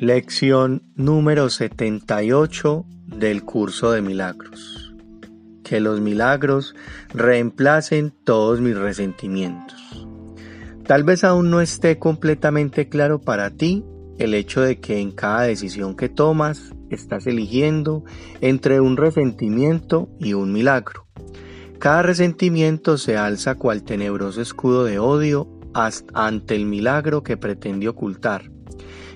Lección número 78 del curso de milagros. Que los milagros reemplacen todos mis resentimientos. Tal vez aún no esté completamente claro para ti el hecho de que en cada decisión que tomas estás eligiendo entre un resentimiento y un milagro. Cada resentimiento se alza cual tenebroso escudo de odio ante el milagro que pretende ocultar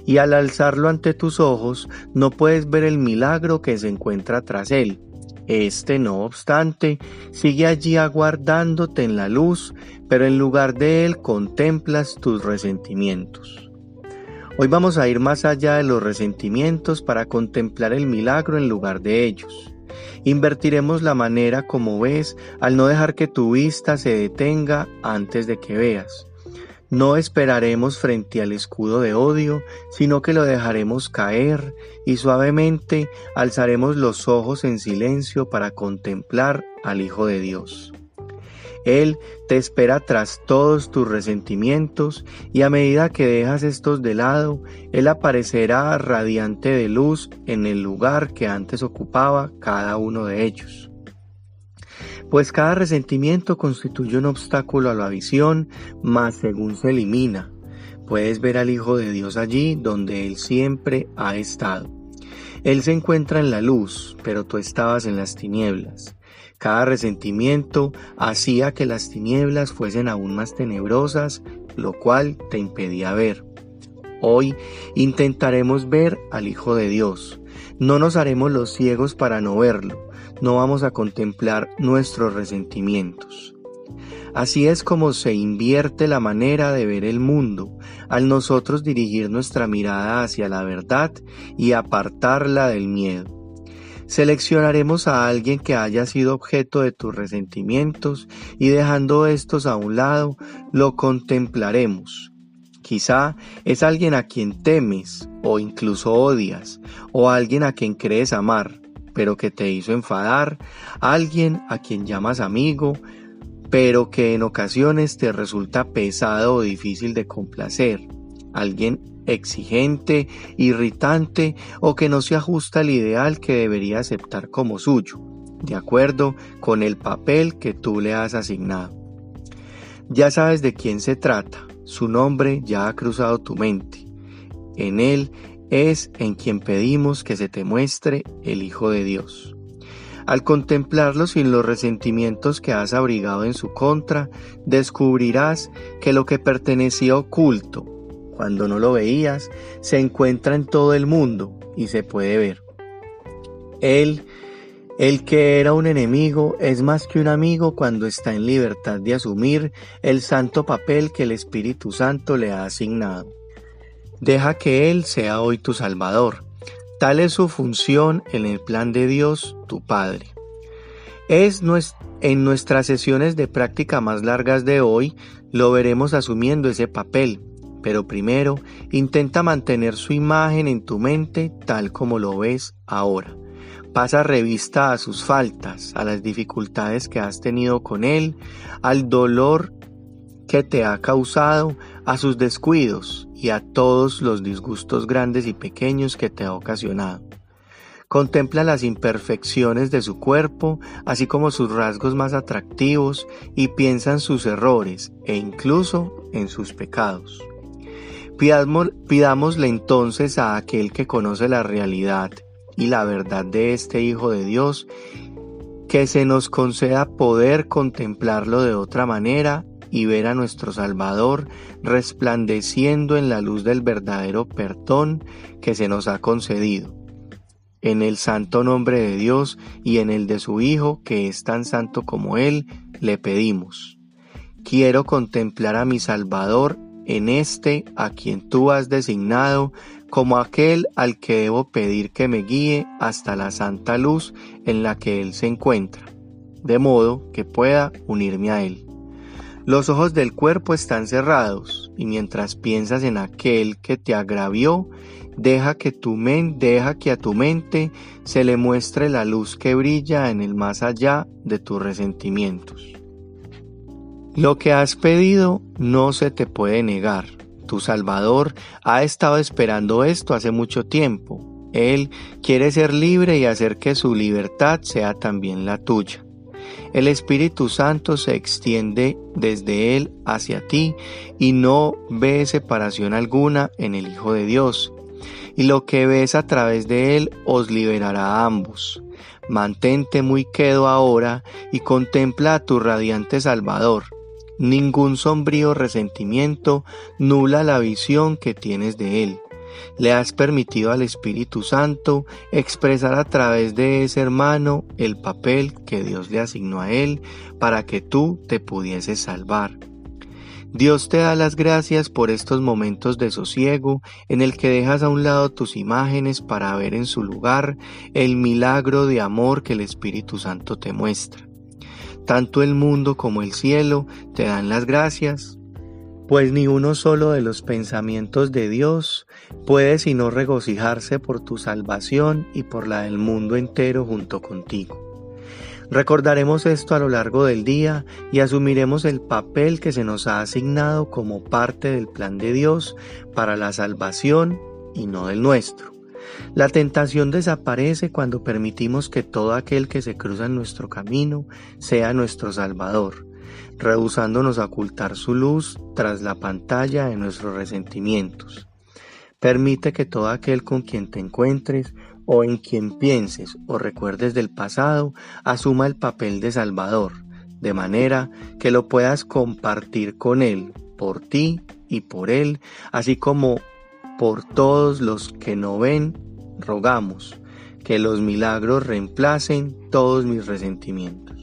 y al alzarlo ante tus ojos no puedes ver el milagro que se encuentra tras él. Este, no obstante, sigue allí aguardándote en la luz, pero en lugar de él contemplas tus resentimientos. Hoy vamos a ir más allá de los resentimientos para contemplar el milagro en lugar de ellos. Invertiremos la manera como ves al no dejar que tu vista se detenga antes de que veas. No esperaremos frente al escudo de odio, sino que lo dejaremos caer y suavemente alzaremos los ojos en silencio para contemplar al Hijo de Dios. Él te espera tras todos tus resentimientos y a medida que dejas estos de lado, Él aparecerá radiante de luz en el lugar que antes ocupaba cada uno de ellos pues cada resentimiento constituye un obstáculo a la visión, más según se elimina, puedes ver al Hijo de Dios allí donde Él siempre ha estado. Él se encuentra en la luz, pero tú estabas en las tinieblas. Cada resentimiento hacía que las tinieblas fuesen aún más tenebrosas, lo cual te impedía ver. Hoy intentaremos ver al Hijo de Dios. No nos haremos los ciegos para no verlo, no vamos a contemplar nuestros resentimientos. Así es como se invierte la manera de ver el mundo, al nosotros dirigir nuestra mirada hacia la verdad y apartarla del miedo. Seleccionaremos a alguien que haya sido objeto de tus resentimientos y dejando estos a un lado, lo contemplaremos. Quizá es alguien a quien temes o incluso odias, o alguien a quien crees amar, pero que te hizo enfadar, alguien a quien llamas amigo, pero que en ocasiones te resulta pesado o difícil de complacer, alguien exigente, irritante o que no se ajusta al ideal que debería aceptar como suyo, de acuerdo con el papel que tú le has asignado. Ya sabes de quién se trata, su nombre ya ha cruzado tu mente. En él es en quien pedimos que se te muestre el Hijo de Dios. Al contemplarlo sin los resentimientos que has abrigado en su contra, descubrirás que lo que pertenecía oculto, cuando no lo veías, se encuentra en todo el mundo y se puede ver. Él, el que era un enemigo, es más que un amigo cuando está en libertad de asumir el santo papel que el Espíritu Santo le ha asignado. Deja que Él sea hoy tu Salvador. Tal es su función en el plan de Dios, tu Padre. Es en nuestras sesiones de práctica más largas de hoy, lo veremos asumiendo ese papel, pero primero intenta mantener su imagen en tu mente tal como lo ves ahora. Pasa revista a sus faltas, a las dificultades que has tenido con él, al dolor que te ha causado, a sus descuidos y a todos los disgustos grandes y pequeños que te ha ocasionado. Contempla las imperfecciones de su cuerpo, así como sus rasgos más atractivos, y piensa en sus errores e incluso en sus pecados. pidámosle entonces a aquel que conoce la realidad y la verdad de este Hijo de Dios, que se nos conceda poder contemplarlo de otra manera y ver a nuestro Salvador resplandeciendo en la luz del verdadero perdón que se nos ha concedido. En el santo nombre de Dios y en el de su Hijo, que es tan santo como Él, le pedimos. Quiero contemplar a mi Salvador en este a quien tú has designado como aquel al que debo pedir que me guíe hasta la santa luz en la que Él se encuentra, de modo que pueda unirme a Él. Los ojos del cuerpo están cerrados y mientras piensas en aquel que te agravió, deja que tu mente, deja que a tu mente se le muestre la luz que brilla en el más allá de tus resentimientos. Lo que has pedido no se te puede negar. tu Salvador ha estado esperando esto hace mucho tiempo. Él quiere ser libre y hacer que su libertad sea también la tuya. El Espíritu Santo se extiende desde Él hacia ti y no ve separación alguna en el Hijo de Dios. Y lo que ves a través de Él os liberará a ambos. Mantente muy quedo ahora y contempla a tu radiante Salvador. Ningún sombrío resentimiento nula la visión que tienes de Él. Le has permitido al Espíritu Santo expresar a través de ese hermano el papel que Dios le asignó a Él para que tú te pudieses salvar. Dios te da las gracias por estos momentos de sosiego en el que dejas a un lado tus imágenes para ver en su lugar el milagro de amor que el Espíritu Santo te muestra. Tanto el mundo como el cielo te dan las gracias, pues ni uno solo de los pensamientos de Dios puede sino regocijarse por tu salvación y por la del mundo entero junto contigo. Recordaremos esto a lo largo del día y asumiremos el papel que se nos ha asignado como parte del plan de Dios para la salvación y no del nuestro. La tentación desaparece cuando permitimos que todo aquel que se cruza en nuestro camino sea nuestro Salvador, rehusándonos a ocultar su luz tras la pantalla de nuestros resentimientos. Permite que todo aquel con quien te encuentres o en quien pienses o recuerdes del pasado asuma el papel de Salvador, de manera que lo puedas compartir con Él, por ti y por Él, así como por todos los que no ven, rogamos que los milagros reemplacen todos mis resentimientos.